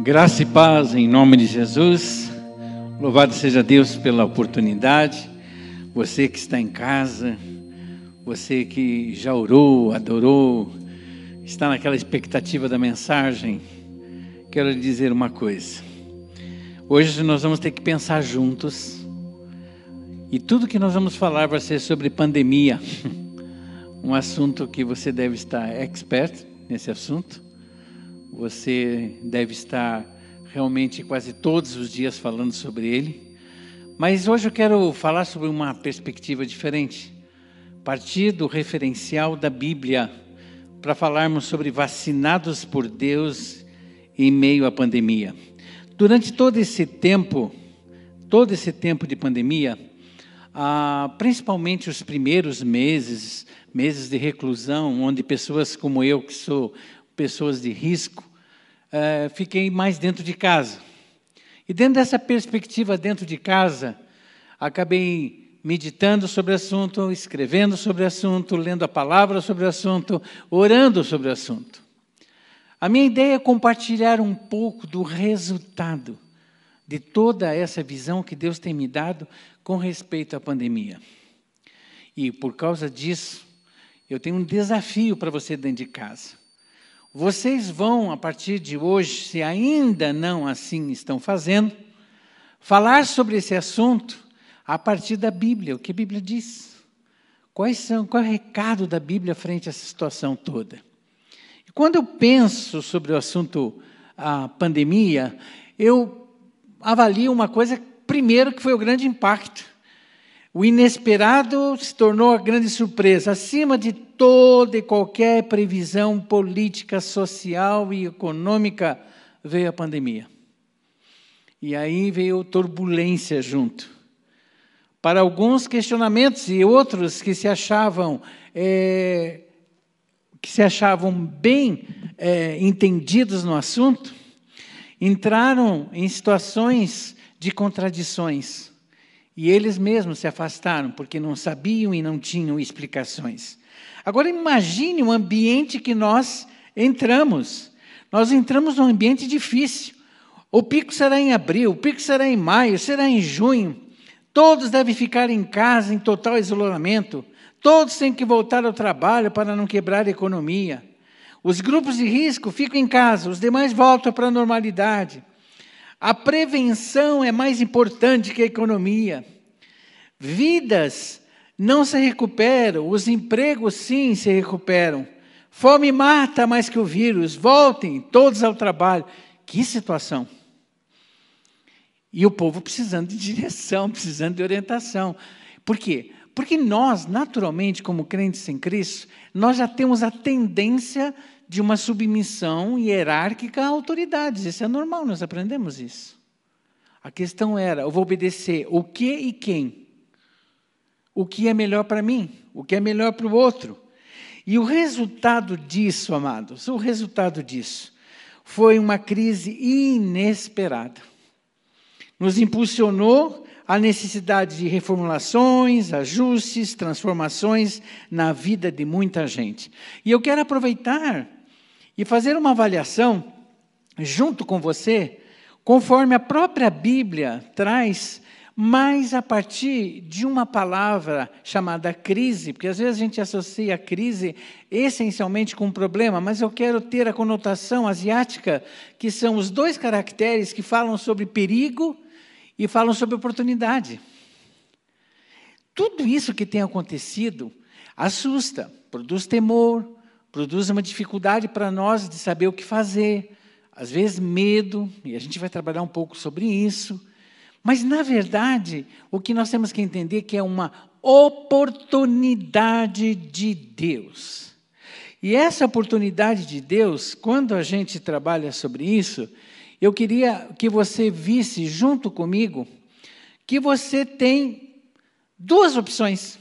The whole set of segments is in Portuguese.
Graça e paz em nome de Jesus. Louvado seja Deus pela oportunidade. Você que está em casa, você que já orou, adorou, está naquela expectativa da mensagem, quero lhe dizer uma coisa. Hoje nós vamos ter que pensar juntos. E tudo que nós vamos falar vai ser sobre pandemia. Um assunto que você deve estar expert nesse assunto. Você deve estar realmente quase todos os dias falando sobre ele. Mas hoje eu quero falar sobre uma perspectiva diferente. Partir do referencial da Bíblia para falarmos sobre vacinados por Deus em meio à pandemia. Durante todo esse tempo, todo esse tempo de pandemia, ah, principalmente os primeiros meses, meses de reclusão, onde pessoas como eu, que sou pessoas de risco, uh, fiquei mais dentro de casa. E dentro dessa perspectiva, dentro de casa, acabei meditando sobre o assunto, escrevendo sobre o assunto, lendo a palavra sobre o assunto, orando sobre o assunto. A minha ideia é compartilhar um pouco do resultado de toda essa visão que Deus tem me dado com respeito à pandemia. E por causa disso, eu tenho um desafio para você dentro de casa. Vocês vão, a partir de hoje, se ainda não assim estão fazendo, falar sobre esse assunto a partir da Bíblia, o que a Bíblia diz. Quais são, qual é o recado da Bíblia frente a essa situação toda? E quando eu penso sobre o assunto a pandemia, eu avalio uma coisa, primeiro, que foi o grande impacto. O inesperado se tornou a grande surpresa. Acima de toda e qualquer previsão política, social e econômica, veio a pandemia. E aí veio turbulência junto. Para alguns questionamentos e outros que se achavam é, que se achavam bem é, entendidos no assunto, entraram em situações de contradições. E eles mesmos se afastaram porque não sabiam e não tinham explicações. Agora imagine o ambiente que nós entramos. Nós entramos num ambiente difícil. O pico será em abril, o pico será em maio, será em junho. Todos devem ficar em casa em total isolamento. Todos têm que voltar ao trabalho para não quebrar a economia. Os grupos de risco ficam em casa, os demais voltam para a normalidade. A prevenção é mais importante que a economia. Vidas não se recuperam, os empregos sim se recuperam. Fome mata mais que o vírus. Voltem todos ao trabalho. Que situação! E o povo precisando de direção, precisando de orientação. Por quê? Porque nós, naturalmente, como crentes em Cristo, nós já temos a tendência de uma submissão hierárquica a autoridades. Isso é normal, nós aprendemos isso. A questão era: eu vou obedecer o que e quem? O que é melhor para mim? O que é melhor para o outro? E o resultado disso, amados, o resultado disso foi uma crise inesperada. Nos impulsionou a necessidade de reformulações, ajustes, transformações na vida de muita gente. E eu quero aproveitar e fazer uma avaliação junto com você, conforme a própria Bíblia traz, mas a partir de uma palavra chamada crise, porque às vezes a gente associa a crise essencialmente com um problema, mas eu quero ter a conotação asiática, que são os dois caracteres que falam sobre perigo e falam sobre oportunidade. Tudo isso que tem acontecido assusta, produz temor, produz uma dificuldade para nós de saber o que fazer, às vezes medo, e a gente vai trabalhar um pouco sobre isso. Mas, na verdade, o que nós temos que entender é que é uma oportunidade de Deus. E essa oportunidade de Deus, quando a gente trabalha sobre isso, eu queria que você visse junto comigo que você tem duas opções.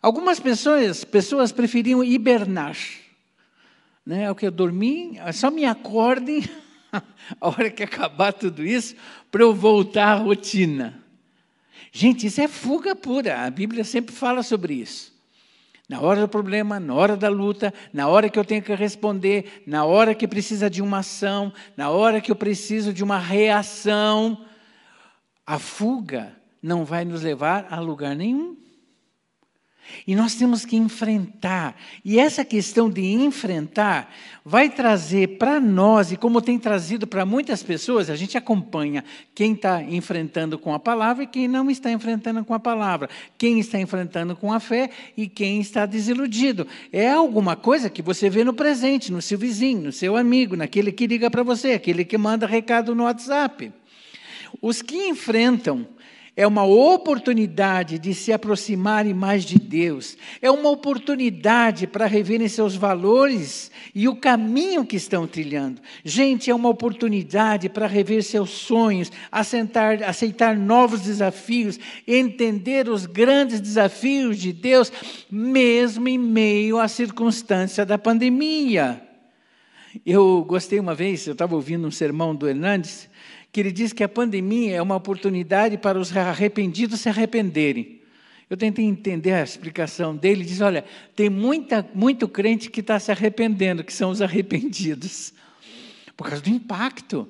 Algumas pessoas, pessoas preferiam hibernar. Né? O que eu dormi, só me acordem a hora que acabar tudo isso, para eu voltar à rotina. Gente, isso é fuga pura. A Bíblia sempre fala sobre isso. na hora do problema, na hora da luta, na hora que eu tenho que responder, na hora que precisa de uma ação, na hora que eu preciso de uma reação. A fuga não vai nos levar a lugar nenhum. E nós temos que enfrentar. E essa questão de enfrentar vai trazer para nós, e como tem trazido para muitas pessoas, a gente acompanha quem está enfrentando com a palavra e quem não está enfrentando com a palavra, quem está enfrentando com a fé e quem está desiludido. É alguma coisa que você vê no presente, no seu vizinho, no seu amigo, naquele que liga para você, aquele que manda recado no WhatsApp. Os que enfrentam é uma oportunidade de se aproximarem mais de Deus, é uma oportunidade para reverem seus valores e o caminho que estão trilhando. Gente, é uma oportunidade para rever seus sonhos, aceitar, aceitar novos desafios, entender os grandes desafios de Deus, mesmo em meio à circunstância da pandemia. Eu gostei uma vez, eu estava ouvindo um sermão do Hernandes, que ele diz que a pandemia é uma oportunidade para os arrependidos se arrependerem. Eu tentei entender a explicação dele. Ele diz: olha, tem muita, muito crente que está se arrependendo, que são os arrependidos, por causa do impacto.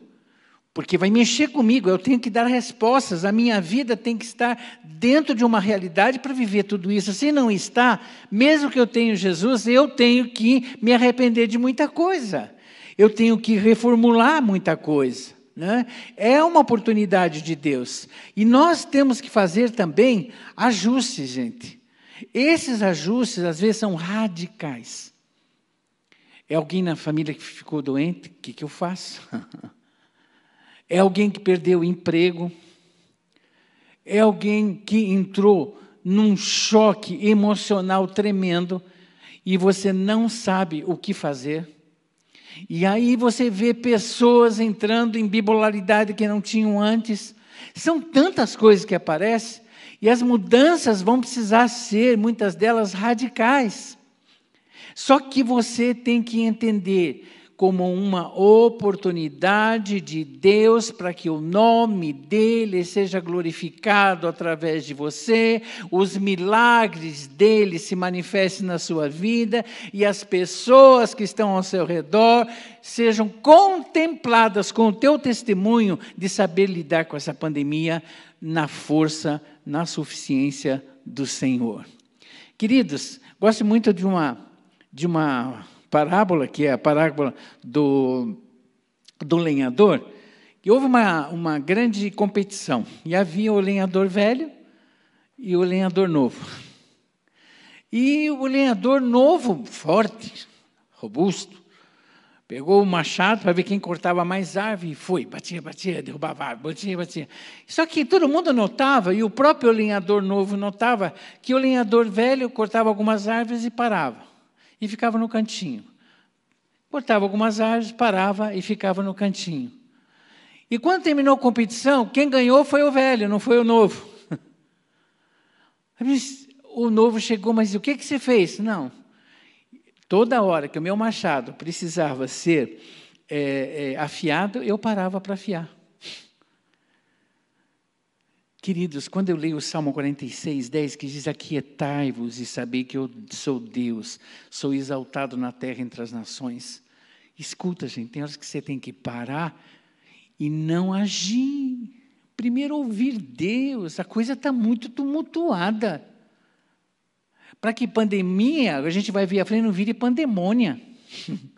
Porque vai mexer comigo, eu tenho que dar respostas, a minha vida tem que estar dentro de uma realidade para viver tudo isso. Se não está, mesmo que eu tenha Jesus, eu tenho que me arrepender de muita coisa. Eu tenho que reformular muita coisa. Né? É uma oportunidade de Deus. E nós temos que fazer também ajustes, gente. Esses ajustes, às vezes, são radicais. É alguém na família que ficou doente? O que, que eu faço? é alguém que perdeu o emprego? É alguém que entrou num choque emocional tremendo e você não sabe o que fazer? E aí você vê pessoas entrando em bipolaridade que não tinham antes. São tantas coisas que aparecem, e as mudanças vão precisar ser, muitas delas, radicais. Só que você tem que entender como uma oportunidade de Deus para que o nome dele seja glorificado através de você, os milagres dele se manifestem na sua vida e as pessoas que estão ao seu redor sejam contempladas com o teu testemunho de saber lidar com essa pandemia na força, na suficiência do Senhor. Queridos, gosto muito de uma de uma parábola, que é a parábola do, do lenhador, que houve uma, uma grande competição. E havia o lenhador velho e o lenhador novo. E o lenhador novo, forte, robusto, pegou o machado para ver quem cortava mais árvore e foi, batia, batia, derrubava árvore, batia, batia. Só que todo mundo notava, e o próprio lenhador novo notava, que o lenhador velho cortava algumas árvores e parava e ficava no cantinho. Cortava algumas árvores, parava e ficava no cantinho. E quando terminou a competição, quem ganhou foi o velho, não foi o novo. O novo chegou, mas o que, que você fez? Não. Toda hora que o meu machado precisava ser é, é, afiado, eu parava para afiar. Queridos, quando eu leio o Salmo 46, 10, que diz: Aquietai-vos e sabei que eu sou Deus, sou exaltado na terra entre as nações. Escuta, gente, tem horas que você tem que parar e não agir. Primeiro ouvir Deus, a coisa está muito tumultuada. Para que pandemia, a gente vai ver a frente, não vire pandemônia.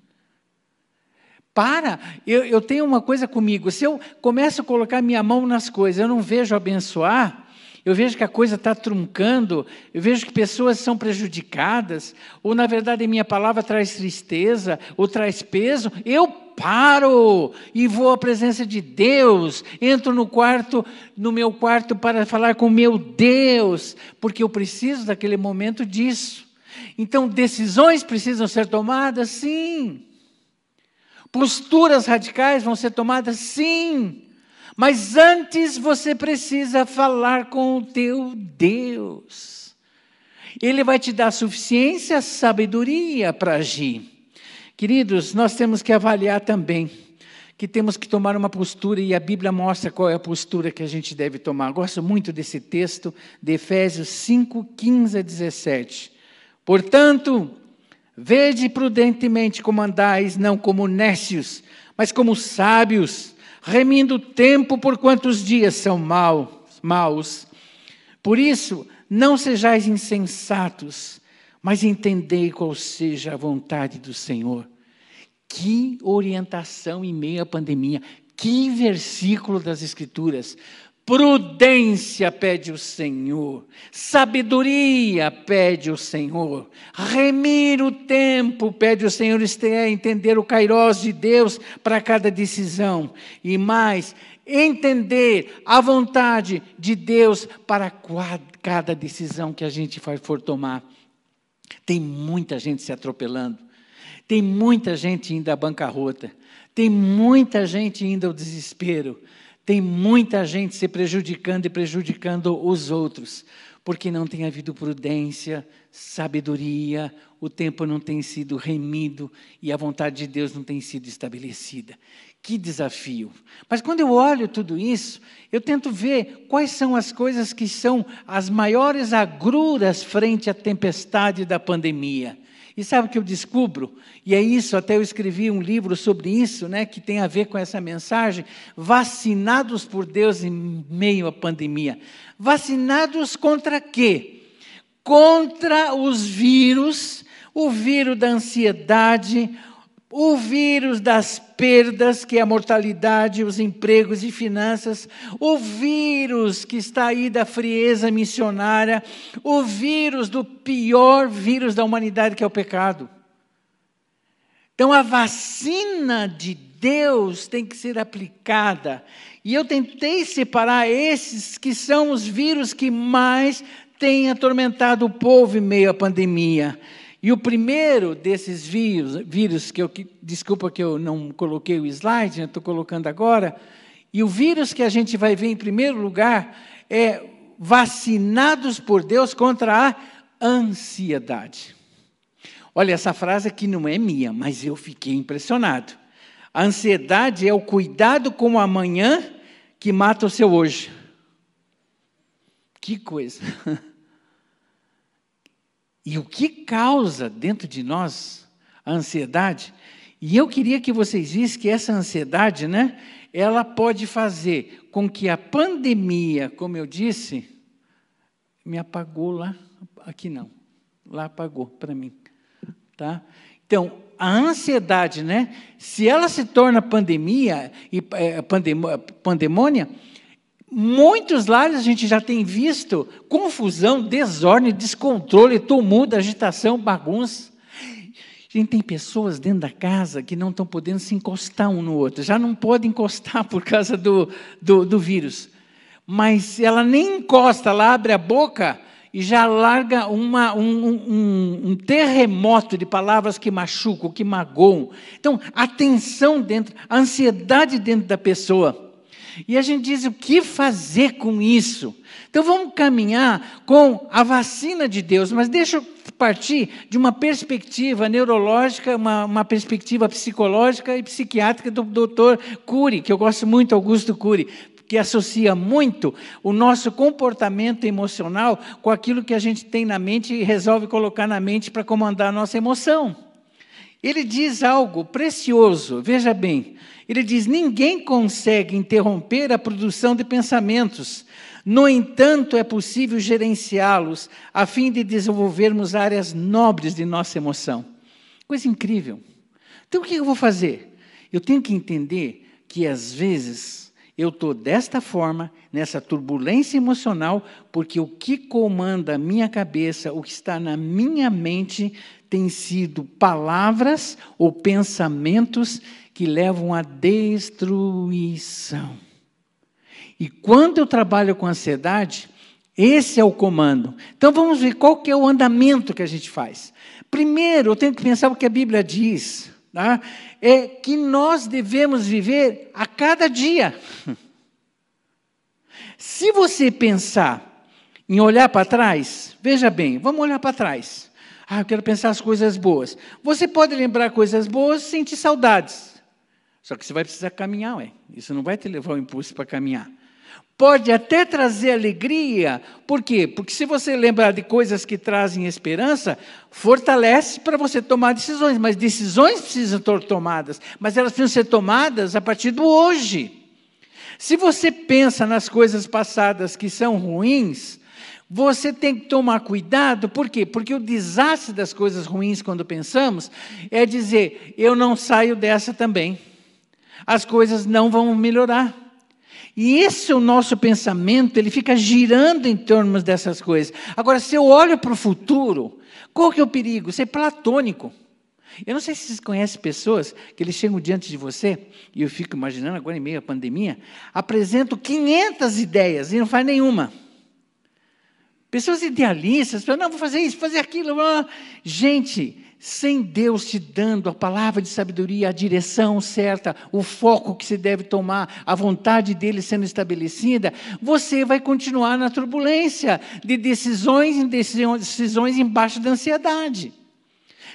Para, eu, eu tenho uma coisa comigo, se eu começo a colocar minha mão nas coisas, eu não vejo abençoar, eu vejo que a coisa está truncando, eu vejo que pessoas são prejudicadas, ou na verdade a minha palavra traz tristeza, ou traz peso, eu paro e vou à presença de Deus, entro no quarto, no meu quarto para falar com meu Deus, porque eu preciso daquele momento disso. Então, decisões precisam ser tomadas, sim. Posturas radicais vão ser tomadas? Sim. Mas antes você precisa falar com o teu Deus. Ele vai te dar suficiência, sabedoria para agir. Queridos, nós temos que avaliar também que temos que tomar uma postura e a Bíblia mostra qual é a postura que a gente deve tomar. Gosto muito desse texto de Efésios 5, 15 a 17. Portanto, vede prudentemente como andais, não como nécios, mas como sábios, remindo o tempo por quantos dias são maus, maus. Por isso, não sejais insensatos, mas entendei qual seja a vontade do Senhor. Que orientação em meio à pandemia, que versículo das Escrituras. Prudência pede o Senhor, sabedoria pede o Senhor, remir o tempo pede o Senhor, é entender o kairós de Deus para cada decisão, e mais, entender a vontade de Deus para cada decisão que a gente for tomar. Tem muita gente se atropelando, tem muita gente indo à bancarrota, tem muita gente indo ao desespero. Tem muita gente se prejudicando e prejudicando os outros, porque não tem havido prudência, sabedoria, o tempo não tem sido remido e a vontade de Deus não tem sido estabelecida. Que desafio! Mas quando eu olho tudo isso, eu tento ver quais são as coisas que são as maiores agruras frente à tempestade da pandemia. E sabe o que eu descubro? E é isso, até eu escrevi um livro sobre isso, né, que tem a ver com essa mensagem. Vacinados por Deus em meio à pandemia. Vacinados contra quê? Contra os vírus, o vírus da ansiedade, o vírus das perdas, que é a mortalidade, os empregos e finanças, o vírus que está aí da frieza missionária, o vírus do pior vírus da humanidade, que é o pecado. Então a vacina de Deus tem que ser aplicada. E eu tentei separar esses que são os vírus que mais têm atormentado o povo em meio à pandemia. E o primeiro desses vírus, vírus que eu, desculpa que eu não coloquei o slide, estou colocando agora, e o vírus que a gente vai ver em primeiro lugar é vacinados por Deus contra a ansiedade. Olha, essa frase aqui não é minha, mas eu fiquei impressionado. A ansiedade é o cuidado com o amanhã que mata o seu hoje. Que coisa. E o que causa dentro de nós a ansiedade? E eu queria que vocês vissem que essa ansiedade, né, ela pode fazer com que a pandemia, como eu disse, me apagou lá, aqui não, lá apagou para mim, tá? Então, a ansiedade, né, se ela se torna pandemia e é, pandemônia, Muitos lares a gente já tem visto confusão, desordem, descontrole, tumulto, agitação, bagunça. A gente tem pessoas dentro da casa que não estão podendo se encostar um no outro, já não podem encostar por causa do, do, do vírus. Mas ela nem encosta, ela abre a boca e já larga uma, um, um, um, terremoto de palavras que machucam, que magoam. Então, a tensão dentro, a ansiedade dentro da pessoa. E a gente diz o que fazer com isso? Então vamos caminhar com a vacina de Deus, mas deixa eu partir de uma perspectiva neurológica, uma, uma perspectiva psicológica e psiquiátrica do doutor Cury, que eu gosto muito, Augusto Cury, que associa muito o nosso comportamento emocional com aquilo que a gente tem na mente e resolve colocar na mente para comandar a nossa emoção. Ele diz algo precioso, veja bem. Ele diz: ninguém consegue interromper a produção de pensamentos. No entanto, é possível gerenciá-los a fim de desenvolvermos áreas nobres de nossa emoção. Coisa incrível. Então, o que eu vou fazer? Eu tenho que entender que, às vezes, eu estou desta forma, nessa turbulência emocional, porque o que comanda a minha cabeça, o que está na minha mente, tem sido palavras ou pensamentos que levam à destruição. E quando eu trabalho com ansiedade, esse é o comando. Então vamos ver qual que é o andamento que a gente faz. Primeiro, eu tenho que pensar o que a Bíblia diz. Tá? É que nós devemos viver a cada dia. Se você pensar em olhar para trás, veja bem, vamos olhar para trás. Ah, eu quero pensar as coisas boas. Você pode lembrar coisas boas sentir saudades. Só que você vai precisar caminhar, ué. Isso não vai te levar o impulso para caminhar. Pode até trazer alegria, por quê? Porque se você lembrar de coisas que trazem esperança, fortalece para você tomar decisões, mas decisões precisam ser tomadas, mas elas precisam ser tomadas a partir do hoje. Se você pensa nas coisas passadas que são ruins, você tem que tomar cuidado, por quê? Porque o desastre das coisas ruins, quando pensamos, é dizer: eu não saio dessa também. As coisas não vão melhorar. E esse é o nosso pensamento, ele fica girando em torno dessas coisas. Agora, se eu olho para o futuro, qual que é o perigo? Ser platônico. Eu não sei se vocês conhecem pessoas que eles chegam diante de você, e eu fico imaginando agora em meio à pandemia, apresentam 500 ideias e não faz nenhuma. Pessoas idealistas, não, vou fazer isso, fazer aquilo. Gente, sem Deus te dando a palavra de sabedoria, a direção certa, o foco que se deve tomar, a vontade dele sendo estabelecida, você vai continuar na turbulência de decisões em decisões, decisões embaixo da ansiedade.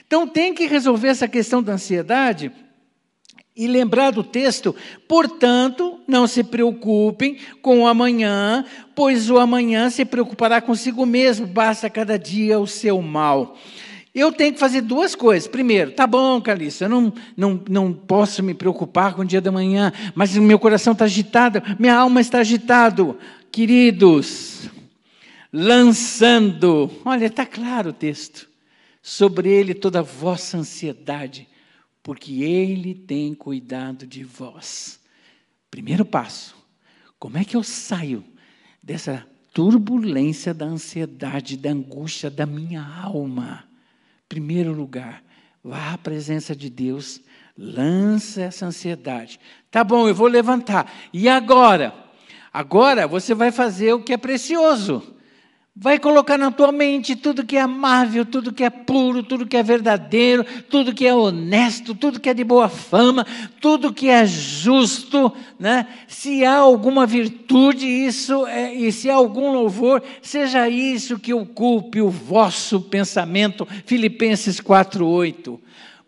Então tem que resolver essa questão da ansiedade e lembrar do texto, portanto, não se preocupem com o amanhã, pois o amanhã se preocupará consigo mesmo, basta cada dia o seu mal. Eu tenho que fazer duas coisas. Primeiro, tá bom, Calista, eu não, não, não posso me preocupar com o dia da manhã, mas meu coração está agitado, minha alma está agitado. Queridos, lançando, olha, está claro o texto, sobre ele toda a vossa ansiedade, porque ele tem cuidado de vós. Primeiro passo, como é que eu saio dessa turbulência da ansiedade, da angústia da minha alma? Primeiro lugar, vá à presença de Deus, lança essa ansiedade. Tá bom, eu vou levantar. E agora? Agora você vai fazer o que é precioso. Vai colocar na tua mente tudo que é amável, tudo que é puro, tudo que é verdadeiro, tudo que é honesto, tudo que é de boa fama, tudo que é justo, né? Se há alguma virtude, isso é, e se há algum louvor, seja isso que ocupe o vosso pensamento. Filipenses 4:8.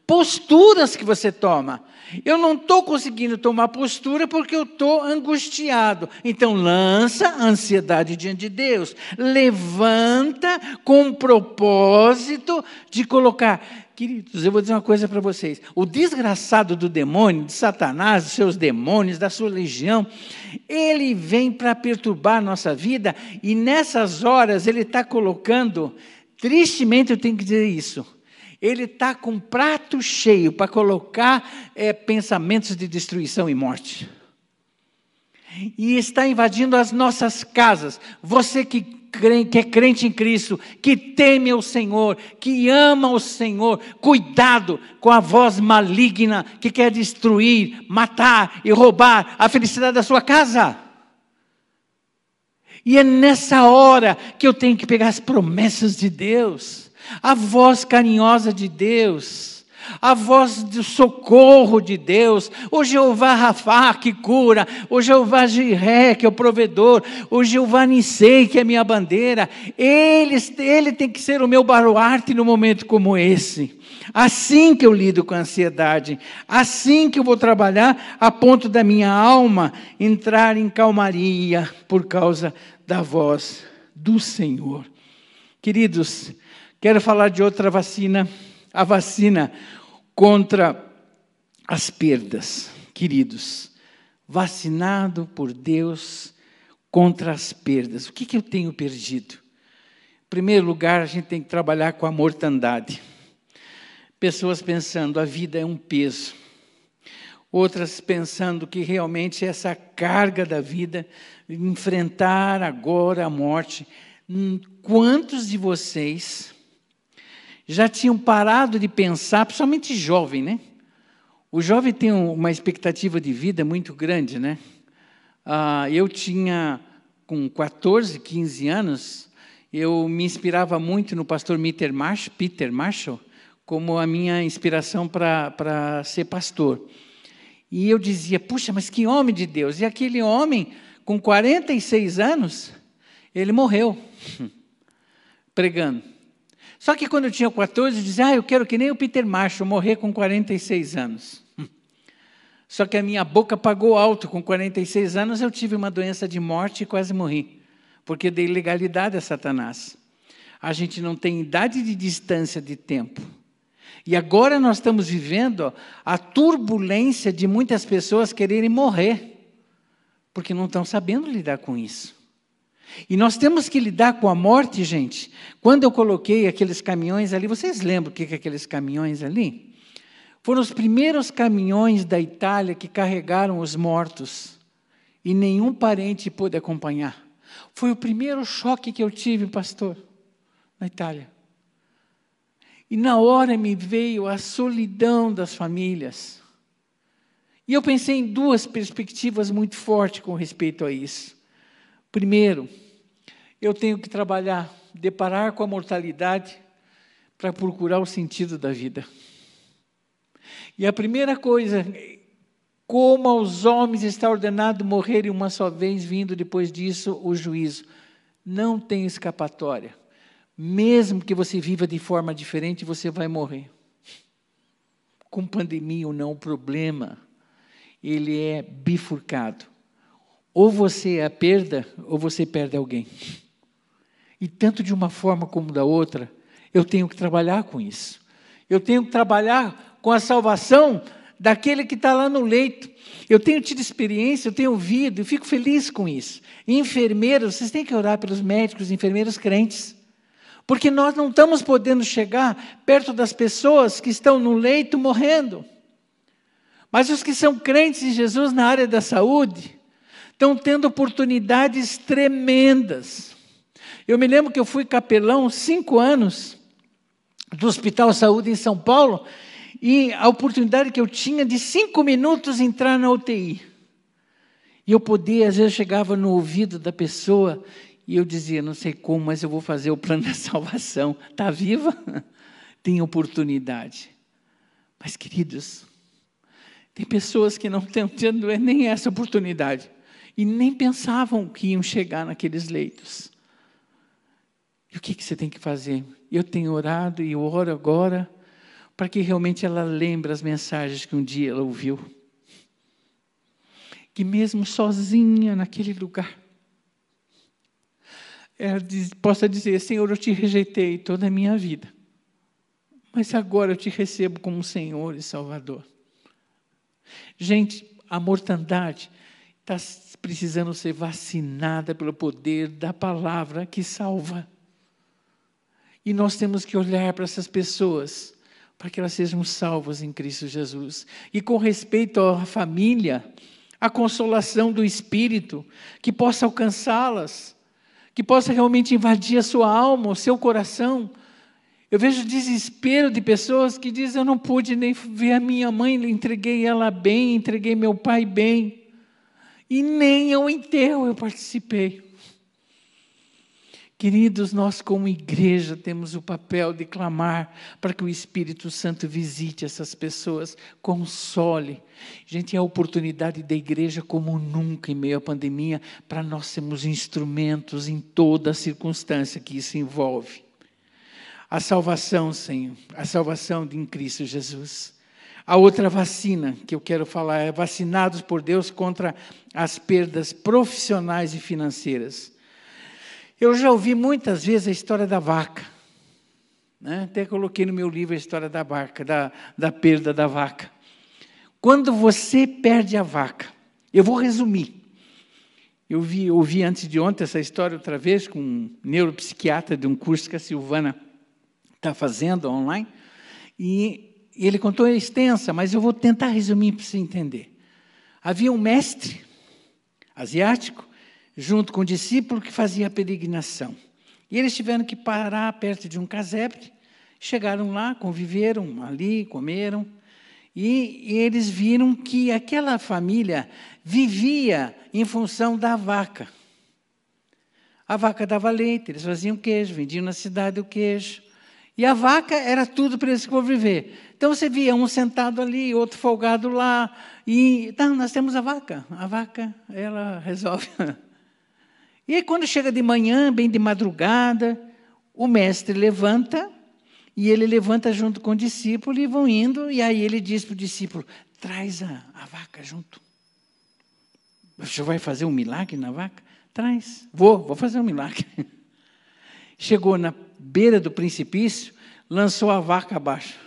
Posturas que você toma. Eu não estou conseguindo tomar postura porque eu estou angustiado. Então, lança a ansiedade diante de Deus. Levanta com o propósito de colocar. Queridos, eu vou dizer uma coisa para vocês. O desgraçado do demônio, de Satanás, dos seus demônios, da sua legião, ele vem para perturbar a nossa vida e nessas horas ele está colocando, tristemente eu tenho que dizer isso, ele está com um prato cheio para colocar é, pensamentos de destruição e morte. E está invadindo as nossas casas. Você que, que é crente em Cristo, que teme o Senhor, que ama o Senhor, cuidado com a voz maligna que quer destruir, matar e roubar a felicidade da sua casa. E é nessa hora que eu tenho que pegar as promessas de Deus a voz carinhosa de Deus, a voz do socorro de Deus, o Jeová Rafá que cura, o Jeová Jiré que é o provedor, o Jeová Nissei que é minha bandeira, ele, ele tem que ser o meu baluarte no momento como esse. Assim que eu lido com a ansiedade, assim que eu vou trabalhar a ponto da minha alma entrar em calmaria por causa da voz do Senhor. Queridos, Quero falar de outra vacina, a vacina contra as perdas, queridos. Vacinado por Deus contra as perdas. O que, que eu tenho perdido? Em primeiro lugar, a gente tem que trabalhar com a mortandade. Pessoas pensando a vida é um peso. Outras pensando que realmente essa carga da vida, enfrentar agora a morte. Hum, quantos de vocês já tinham parado de pensar, principalmente jovem, né? O jovem tem uma expectativa de vida muito grande, né? Ah, eu tinha, com 14, 15 anos, eu me inspirava muito no pastor Marshall, Peter Marshall como a minha inspiração para ser pastor. E eu dizia, puxa, mas que homem de Deus! E aquele homem, com 46 anos, ele morreu, pregando. Só que quando eu tinha 14, eu dizia, ah, eu quero que nem o Peter Marshall morrer com 46 anos. Só que a minha boca pagou alto. Com 46 anos eu tive uma doença de morte e quase morri, porque dei legalidade a Satanás. A gente não tem idade de distância de tempo. E agora nós estamos vivendo a turbulência de muitas pessoas quererem morrer, porque não estão sabendo lidar com isso. E nós temos que lidar com a morte, gente. Quando eu coloquei aqueles caminhões ali, vocês lembram o que é aqueles caminhões ali? Foram os primeiros caminhões da Itália que carregaram os mortos e nenhum parente pôde acompanhar. Foi o primeiro choque que eu tive, pastor, na Itália. E na hora me veio a solidão das famílias. E eu pensei em duas perspectivas muito fortes com respeito a isso. Primeiro, eu tenho que trabalhar, deparar com a mortalidade para procurar o sentido da vida. E a primeira coisa, como aos homens está ordenado morrerem uma só vez, vindo depois disso o juízo. Não tem escapatória. Mesmo que você viva de forma diferente, você vai morrer. Com pandemia ou não, o problema, ele é bifurcado. Ou você é a perda, ou você perde alguém. E tanto de uma forma como da outra, eu tenho que trabalhar com isso. Eu tenho que trabalhar com a salvação daquele que está lá no leito. Eu tenho tido experiência, eu tenho ouvido, eu fico feliz com isso. enfermeiros, vocês têm que orar pelos médicos, enfermeiros crentes. Porque nós não estamos podendo chegar perto das pessoas que estão no leito morrendo. Mas os que são crentes em Jesus na área da saúde estão tendo oportunidades tremendas. Eu me lembro que eu fui capelão cinco anos do Hospital Saúde em São Paulo e a oportunidade que eu tinha de cinco minutos entrar na UTI. E eu podia, às vezes, chegava no ouvido da pessoa e eu dizia, não sei como, mas eu vou fazer o plano da salvação. Está viva? Tem oportunidade. Mas, queridos, tem pessoas que não estão tendo nem essa oportunidade e nem pensavam que iam chegar naqueles leitos. E o que, que você tem que fazer? Eu tenho orado e oro agora para que realmente ela lembre as mensagens que um dia ela ouviu. Que mesmo sozinha naquele lugar, ela diz, possa dizer: Senhor, eu te rejeitei toda a minha vida, mas agora eu te recebo como Senhor e Salvador. Gente, a mortandade está precisando ser vacinada pelo poder da palavra que salva. E nós temos que olhar para essas pessoas para que elas sejam salvas em Cristo Jesus. E com respeito à família, a consolação do Espírito, que possa alcançá-las, que possa realmente invadir a sua alma, o seu coração. Eu vejo desespero de pessoas que dizem: Eu não pude nem ver a minha mãe, entreguei ela bem, entreguei meu pai bem, e nem ao enterro eu participei. Queridos, nós como igreja temos o papel de clamar para que o Espírito Santo visite essas pessoas, console. Gente, é a oportunidade da igreja como nunca em meio à pandemia para nós sermos instrumentos em toda a circunstância que isso envolve. A salvação, Senhor, a salvação em Cristo Jesus. A outra vacina que eu quero falar é vacinados por Deus contra as perdas profissionais e financeiras. Eu já ouvi muitas vezes a história da vaca. Né? Até coloquei no meu livro a história da vaca, da, da perda da vaca. Quando você perde a vaca, eu vou resumir. Eu vi, ouvi antes de ontem essa história outra vez com um neuropsiquiatra de um curso que a Silvana está fazendo online. E ele contou extensa, mas eu vou tentar resumir para você entender. Havia um mestre asiático junto com o discípulo que fazia a peregrinação. E eles tiveram que parar perto de um casebre, chegaram lá, conviveram ali, comeram, e, e eles viram que aquela família vivia em função da vaca. A vaca dava leite, eles faziam queijo, vendiam na cidade o queijo. E a vaca era tudo para eles conviver. Então você via um sentado ali, outro folgado lá, e tá, nós temos a vaca. A vaca, ela resolve. E aí, quando chega de manhã, bem de madrugada, o mestre levanta, e ele levanta junto com o discípulo e vão indo, e aí ele diz para o discípulo: traz a, a vaca junto. O senhor vai fazer um milagre na vaca? Traz. Vou, vou fazer um milagre. Chegou na beira do precipício, lançou a vaca abaixo.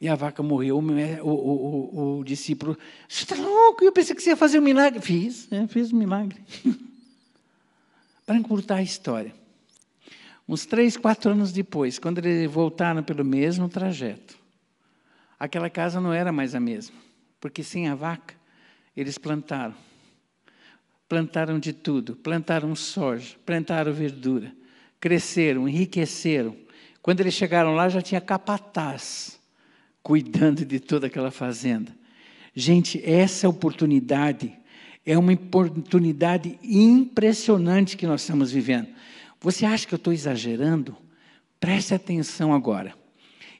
E a vaca morreu. O, o, o, o discípulo, você está louco? Eu pensei que você ia fazer um milagre. Fiz, né? fiz um milagre. Para encurtar a história. Uns três, quatro anos depois, quando eles voltaram pelo mesmo trajeto, aquela casa não era mais a mesma, porque sem a vaca, eles plantaram. Plantaram de tudo, plantaram soja, plantaram verdura, cresceram, enriqueceram. Quando eles chegaram lá, já tinha capataz cuidando de toda aquela fazenda. Gente, essa oportunidade é uma oportunidade impressionante que nós estamos vivendo. Você acha que eu estou exagerando? Preste atenção agora.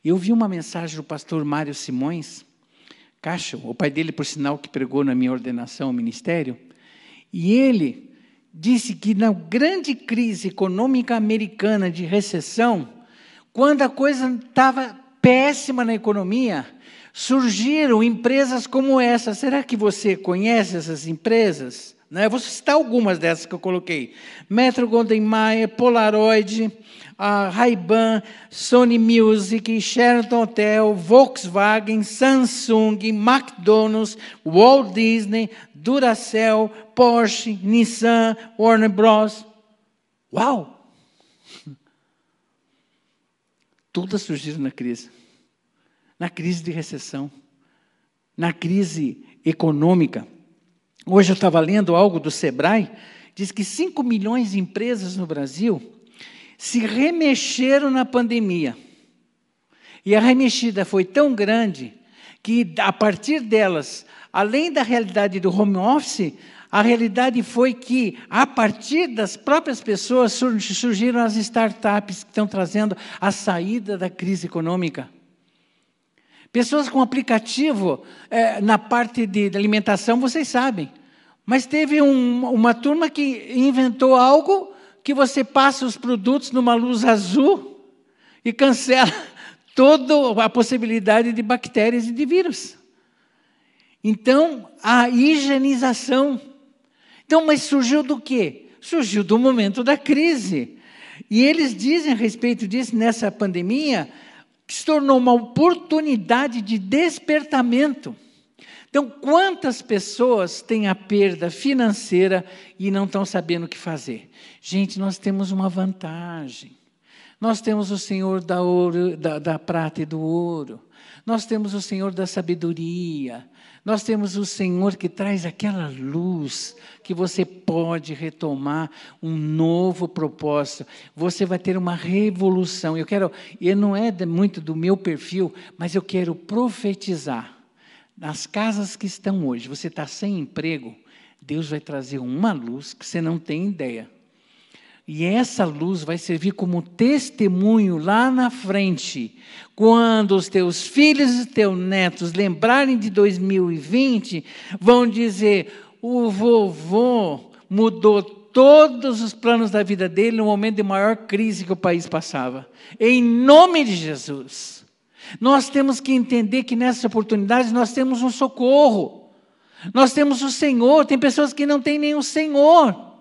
Eu vi uma mensagem do pastor Mário Simões, Cacho, o pai dele, por sinal, que pregou na minha ordenação ao ministério, e ele disse que na grande crise econômica americana de recessão, quando a coisa estava péssima na economia, surgiram empresas como essa. Será que você conhece essas empresas? Né? Vou citar algumas dessas que eu coloquei: Metro Golden Mayer, Polaroid, a Ray-Ban, Sony Music, Sheraton Hotel, Volkswagen, Samsung, McDonald's, Walt Disney, Duracell, Porsche, Nissan, Warner Bros. Uau! Todas surgiram na crise. Na crise de recessão, na crise econômica. Hoje eu estava lendo algo do Sebrae, diz que 5 milhões de empresas no Brasil se remexeram na pandemia. E a remexida foi tão grande que, a partir delas, além da realidade do home office, a realidade foi que, a partir das próprias pessoas, surgiram as startups que estão trazendo a saída da crise econômica. Pessoas com aplicativo é, na parte de, de, alimentação, vocês sabem. Mas teve um, uma turma que inventou algo que você passa os produtos numa luz azul e cancela toda a possibilidade de bactérias e de vírus. Então, a higienização. Então, mas surgiu do quê? Surgiu do momento da crise. E eles dizem a respeito disso nessa pandemia que se tornou uma oportunidade de despertamento. Então, quantas pessoas têm a perda financeira e não estão sabendo o que fazer? Gente, nós temos uma vantagem. Nós temos o Senhor da, ouro, da, da prata e do ouro. Nós temos o Senhor da sabedoria. Nós temos o Senhor que traz aquela luz que você pode retomar um novo propósito. Você vai ter uma revolução. Eu quero, e não é muito do meu perfil, mas eu quero profetizar. Nas casas que estão hoje, você está sem emprego, Deus vai trazer uma luz que você não tem ideia. E essa luz vai servir como testemunho lá na frente, quando os teus filhos e teus netos lembrarem de 2020, vão dizer: o vovô mudou todos os planos da vida dele no momento de maior crise que o país passava. Em nome de Jesus. Nós temos que entender que nessas oportunidades nós temos um socorro. Nós temos o Senhor, tem pessoas que não têm nenhum Senhor.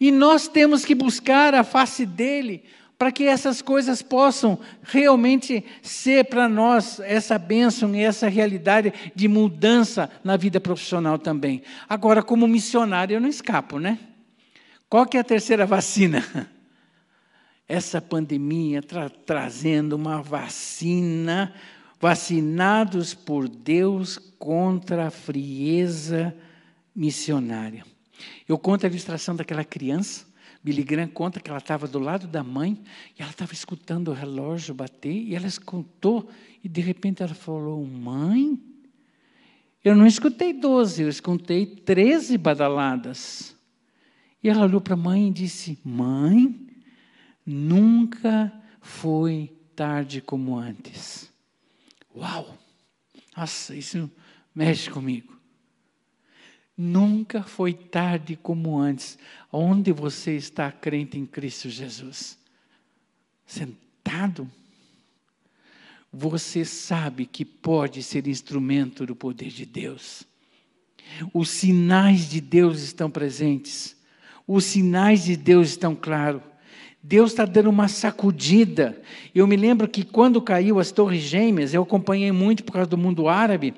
E nós temos que buscar a face dele para que essas coisas possam realmente ser para nós essa bênção e essa realidade de mudança na vida profissional também. Agora, como missionário, eu não escapo, né? Qual que é a terceira vacina? Essa pandemia tra trazendo uma vacina, vacinados por Deus contra a frieza missionária. Eu conto a ilustração daquela criança. Billy Graham conta que ela estava do lado da mãe e ela estava escutando o relógio bater e ela escutou e de repente ela falou: Mãe, eu não escutei doze, eu escutei treze badaladas. E ela olhou para a mãe e disse: Mãe, nunca foi tarde como antes. Uau! Nossa, isso mexe comigo. Nunca foi tarde como antes. Onde você está crente em Cristo Jesus? Sentado? você sabe que pode ser instrumento do poder de Deus. Os sinais de Deus estão presentes, os sinais de Deus estão claros. Deus está dando uma sacudida. Eu me lembro que quando caiu as Torres Gêmeas, eu acompanhei muito por causa do mundo árabe,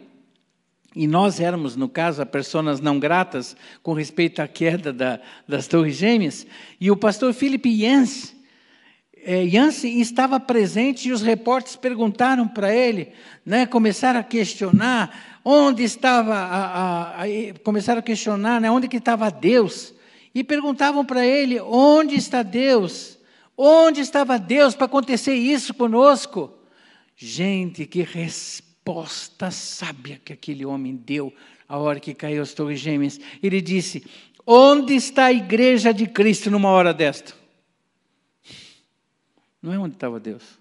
e nós éramos, no caso, pessoas não gratas com respeito à queda da, das Torres Gêmeas, e o pastor Philip Jens, é, estava presente e os repórteres perguntaram para ele, né, começaram a questionar onde estava, a, a, a, começaram a questionar né, onde que estava Deus, e perguntavam para ele, onde está Deus? Onde estava Deus para acontecer isso conosco? Gente, que resposta sábia que aquele homem deu a hora que caiu as torres gêmeas. Ele disse, onde está a igreja de Cristo numa hora desta? Não é onde estava Deus.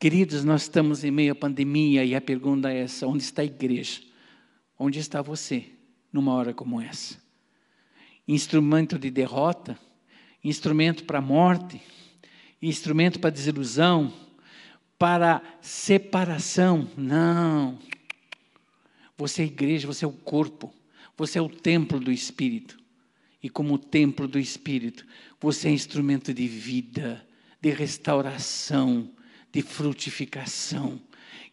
Queridos, nós estamos em meio à pandemia e a pergunta é essa: onde está a igreja? Onde está você numa hora como essa? Instrumento de derrota? Instrumento para a morte? Instrumento para desilusão? Para separação? Não. Você é igreja, você é o corpo, você é o templo do Espírito. E como templo do Espírito, você é instrumento de vida, de restauração, de frutificação.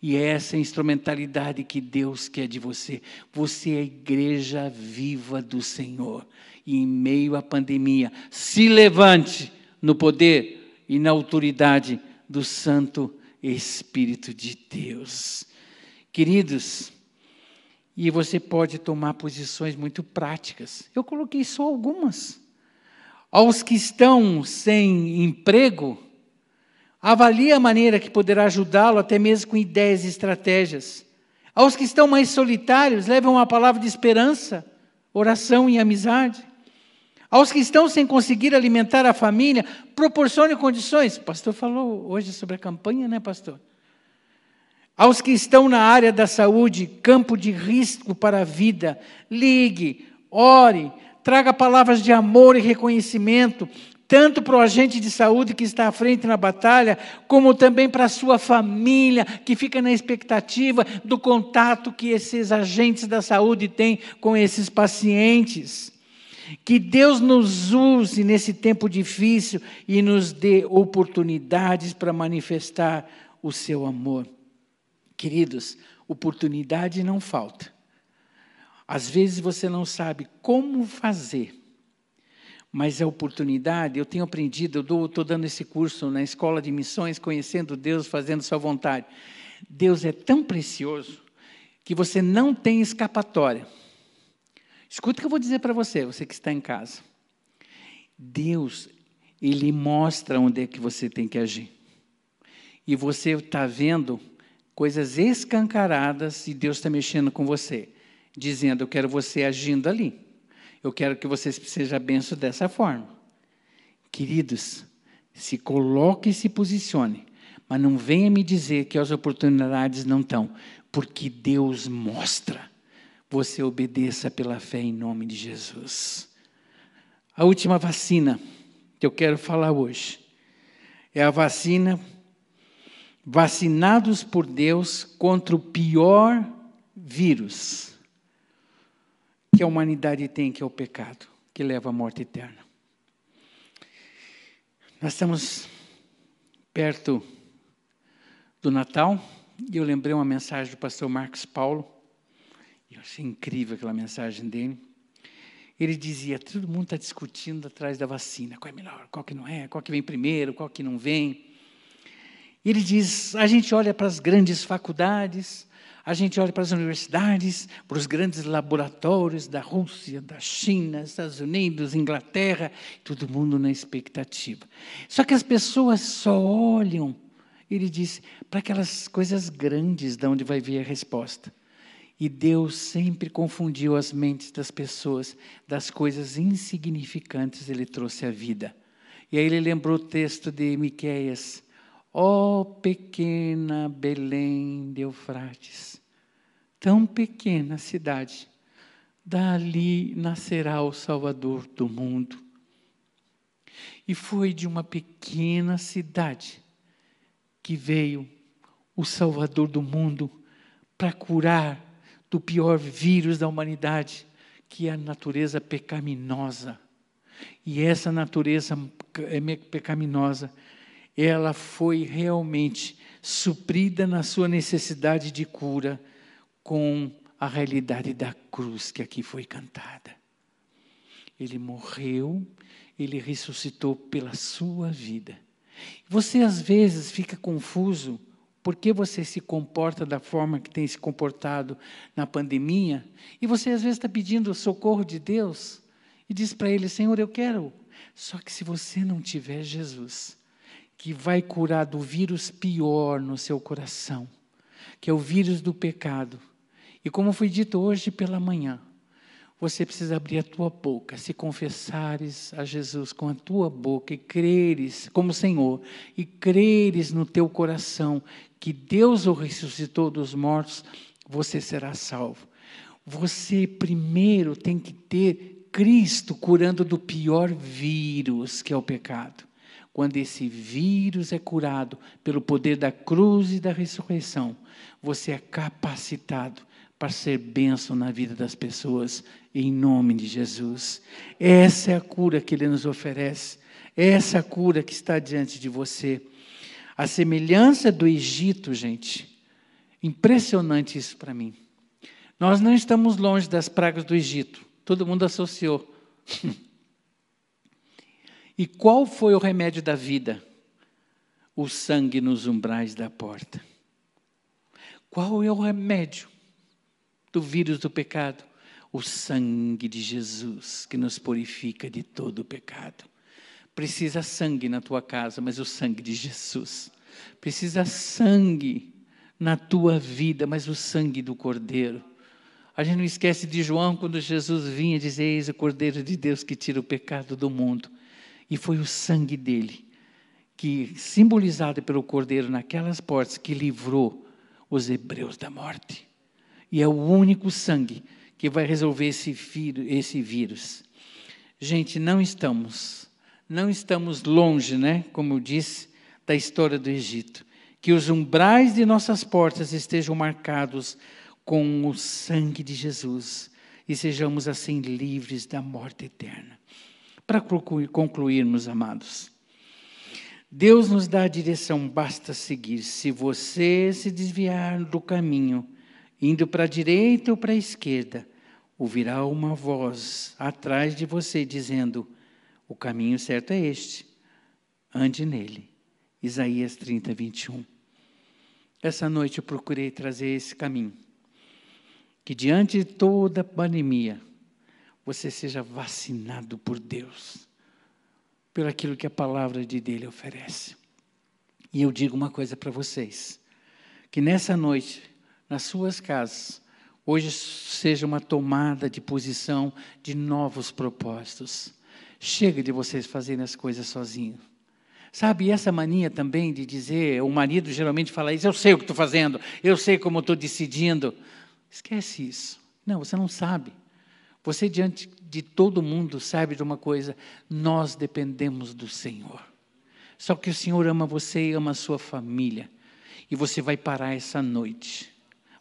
E é essa instrumentalidade que Deus quer de você. Você é a igreja viva do Senhor. E em meio à pandemia, se levante no poder e na autoridade do Santo Espírito de Deus. Queridos, e você pode tomar posições muito práticas. Eu coloquei só algumas. Aos que estão sem emprego, avalie a maneira que poderá ajudá-lo, até mesmo com ideias e estratégias. Aos que estão mais solitários, leve uma palavra de esperança, oração e amizade. Aos que estão sem conseguir alimentar a família, proporcione condições. O pastor falou hoje sobre a campanha, né, pastor? Aos que estão na área da saúde, campo de risco para a vida, ligue, ore, traga palavras de amor e reconhecimento, tanto para o agente de saúde que está à frente na batalha, como também para a sua família, que fica na expectativa do contato que esses agentes da saúde têm com esses pacientes. Que Deus nos use nesse tempo difícil e nos dê oportunidades para manifestar o seu amor. Queridos, oportunidade não falta. Às vezes você não sabe como fazer, mas a oportunidade, eu tenho aprendido, eu estou dando esse curso na escola de missões, conhecendo Deus, fazendo sua vontade. Deus é tão precioso que você não tem escapatória. Escuta o que eu vou dizer para você, você que está em casa. Deus, Ele mostra onde é que você tem que agir. E você está vendo coisas escancaradas e Deus está mexendo com você, dizendo: Eu quero você agindo ali. Eu quero que você seja benção dessa forma. Queridos, se coloque e se posicione, mas não venha me dizer que as oportunidades não estão, porque Deus mostra. Você obedeça pela fé em nome de Jesus. A última vacina que eu quero falar hoje é a vacina vacinados por Deus contra o pior vírus que a humanidade tem, que é o pecado, que leva à morte eterna. Nós estamos perto do Natal e eu lembrei uma mensagem do pastor Marcos Paulo. Achei incrível aquela mensagem dele. Ele dizia: todo mundo está discutindo atrás da vacina, qual é melhor, qual que não é, qual que vem primeiro, qual que não vem. Ele diz: a gente olha para as grandes faculdades, a gente olha para as universidades, para os grandes laboratórios da Rússia, da China, Estados Unidos, Inglaterra, todo mundo na expectativa. Só que as pessoas só olham, ele diz, para aquelas coisas grandes de onde vai vir a resposta. E Deus sempre confundiu as mentes das pessoas das coisas insignificantes, ele trouxe a vida. E aí ele lembrou o texto de Miqueias Ó oh, pequena Belém de Eufrates, tão pequena cidade, dali nascerá o Salvador do mundo. E foi de uma pequena cidade que veio o Salvador do mundo para curar do pior vírus da humanidade, que é a natureza pecaminosa. E essa natureza é pecaminosa, ela foi realmente suprida na sua necessidade de cura com a realidade da cruz que aqui foi cantada. Ele morreu, ele ressuscitou pela sua vida. Você às vezes fica confuso por que você se comporta da forma que tem se comportado na pandemia, e você às vezes está pedindo socorro de Deus e diz para Ele: Senhor, eu quero. Só que se você não tiver Jesus, que vai curar do vírus pior no seu coração, que é o vírus do pecado, e como foi dito hoje pela manhã, você precisa abrir a tua boca, se confessares a Jesus com a tua boca e creres como Senhor, e creres no teu coração que Deus o ressuscitou dos mortos, você será salvo. Você primeiro tem que ter Cristo curando do pior vírus, que é o pecado. Quando esse vírus é curado pelo poder da cruz e da ressurreição, você é capacitado para ser bênção na vida das pessoas, em nome de Jesus. Essa é a cura que Ele nos oferece, essa é a cura que está diante de você. A semelhança do Egito, gente, impressionante isso para mim. Nós não estamos longe das pragas do Egito, todo mundo associou. e qual foi o remédio da vida? O sangue nos umbrais da porta. Qual é o remédio do vírus do pecado? O sangue de Jesus que nos purifica de todo o pecado. Precisa sangue na tua casa, mas o sangue de Jesus. Precisa sangue na tua vida, mas o sangue do Cordeiro. A gente não esquece de João quando Jesus vinha dizer: Eis o Cordeiro de Deus que tira o pecado do mundo. E foi o sangue dele, que simbolizado pelo Cordeiro naquelas portas, que livrou os hebreus da morte. E é o único sangue que vai resolver esse, esse vírus. Gente, não estamos não estamos longe, né, como eu disse, da história do Egito. Que os umbrais de nossas portas estejam marcados com o sangue de Jesus e sejamos assim livres da morte eterna. Para concluirmos, amados, Deus nos dá a direção, basta seguir. Se você se desviar do caminho, indo para a direita ou para a esquerda, ouvirá uma voz atrás de você dizendo: o caminho certo é este. Ande nele. Isaías 30, 21. Essa noite eu procurei trazer esse caminho. Que diante de toda pandemia, você seja vacinado por Deus, pelo aquilo que a palavra de dele oferece. E eu digo uma coisa para vocês: que nessa noite, nas suas casas, hoje seja uma tomada de posição de novos propósitos. Chega de vocês fazerem as coisas sozinhos. Sabe, essa mania também de dizer, o marido geralmente fala isso, eu sei o que estou fazendo, eu sei como estou decidindo. Esquece isso. Não, você não sabe. Você, diante de todo mundo, sabe de uma coisa: nós dependemos do Senhor. Só que o Senhor ama você e ama a sua família. E você vai parar essa noite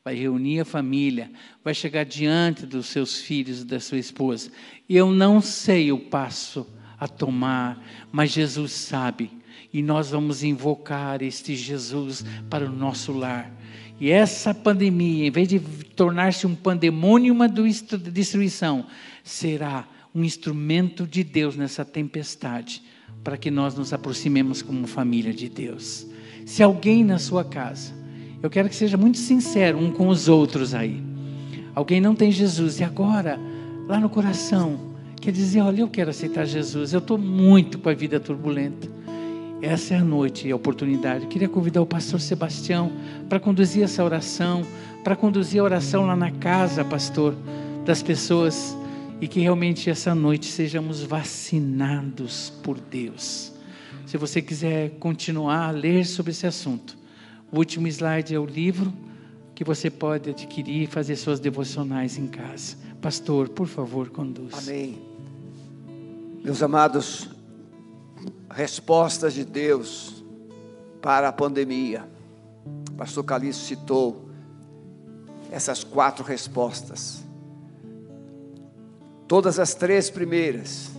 vai reunir a família, vai chegar diante dos seus filhos e da sua esposa. Eu não sei o passo a tomar, mas Jesus sabe. E nós vamos invocar este Jesus para o nosso lar. E essa pandemia, em vez de tornar-se um pandemônio, uma destruição, será um instrumento de Deus nessa tempestade, para que nós nos aproximemos como família de Deus. Se alguém na sua casa eu quero que seja muito sincero um com os outros aí. Alguém não tem Jesus e agora, lá no coração, quer dizer: olha, eu quero aceitar Jesus, eu estou muito com a vida turbulenta. Essa é a noite e a oportunidade. Eu queria convidar o pastor Sebastião para conduzir essa oração, para conduzir a oração lá na casa, pastor, das pessoas e que realmente essa noite sejamos vacinados por Deus. Se você quiser continuar a ler sobre esse assunto, o último slide é o livro que você pode adquirir e fazer suas devocionais em casa. Pastor, por favor, conduz. Amém. Meus amados, respostas de Deus para a pandemia. O pastor Calixto citou essas quatro respostas. Todas as três primeiras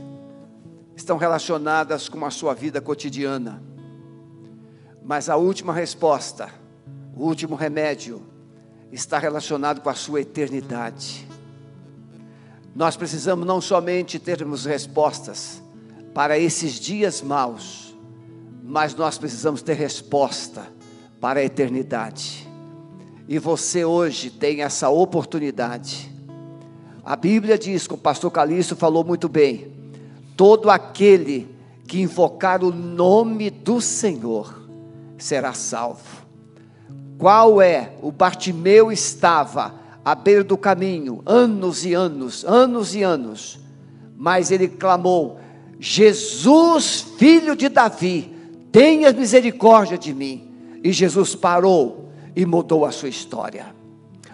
estão relacionadas com a sua vida cotidiana. Mas a última resposta, o último remédio, está relacionado com a sua eternidade. Nós precisamos não somente termos respostas para esses dias maus, mas nós precisamos ter resposta para a eternidade. E você hoje tem essa oportunidade. A Bíblia diz, como o pastor Calixto falou muito bem, todo aquele que invocar o nome do Senhor será salvo. Qual é? O Bartimeu estava à beira do caminho, anos e anos, anos e anos, mas ele clamou: Jesus, filho de Davi, tenha misericórdia de mim. E Jesus parou e mudou a sua história.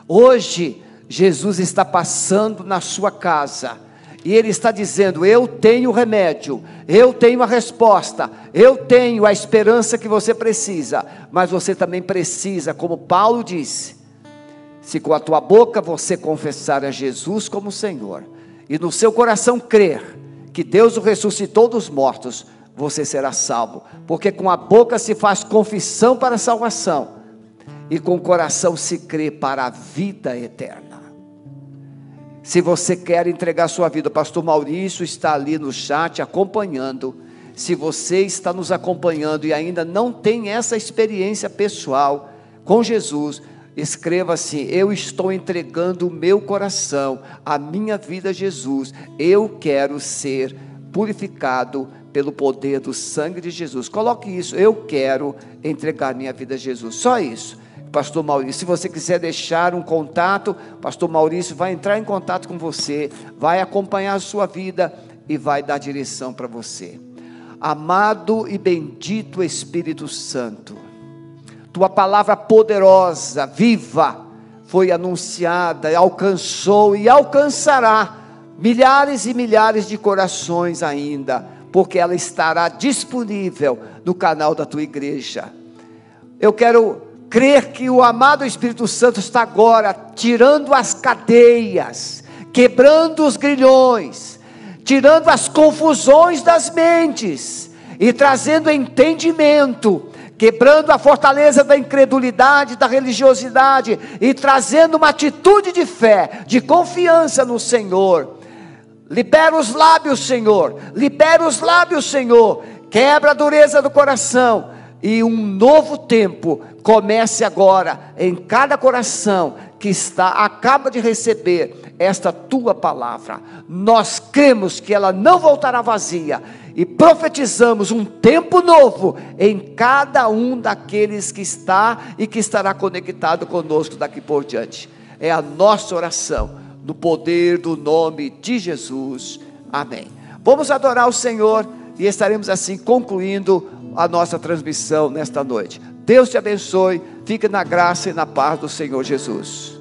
Hoje, Jesus está passando na sua casa e Ele está dizendo: Eu tenho o remédio, eu tenho a resposta, eu tenho a esperança que você precisa, mas você também precisa, como Paulo disse, se com a tua boca você confessar a Jesus como Senhor, e no seu coração crer que Deus o ressuscitou dos mortos, você será salvo. Porque com a boca se faz confissão para a salvação, e com o coração se crê para a vida eterna. Se você quer entregar sua vida, o pastor Maurício está ali no chat acompanhando. Se você está nos acompanhando e ainda não tem essa experiência pessoal com Jesus, Escreva assim: Eu estou entregando o meu coração, a minha vida a Jesus. Eu quero ser purificado pelo poder do sangue de Jesus. Coloque isso. Eu quero entregar minha vida a Jesus. Só isso. Pastor Maurício, se você quiser deixar um contato, Pastor Maurício vai entrar em contato com você, vai acompanhar a sua vida e vai dar direção para você. Amado e bendito Espírito Santo, tua palavra poderosa, viva, foi anunciada, alcançou e alcançará milhares e milhares de corações ainda, porque ela estará disponível no canal da tua igreja. Eu quero crer que o amado Espírito Santo está agora tirando as cadeias, quebrando os grilhões, tirando as confusões das mentes e trazendo entendimento quebrando a fortaleza da incredulidade, da religiosidade e trazendo uma atitude de fé, de confiança no Senhor. Libera os lábios, Senhor. Libera os lábios, Senhor. Quebra a dureza do coração e um novo tempo comece agora em cada coração que está acaba de receber esta tua palavra. Nós cremos que ela não voltará vazia e profetizamos um tempo novo em cada um daqueles que está e que estará conectado conosco daqui por diante. É a nossa oração, no poder do nome de Jesus. Amém. Vamos adorar o Senhor e estaremos assim concluindo a nossa transmissão nesta noite. Deus te abençoe, fique na graça e na paz do Senhor Jesus.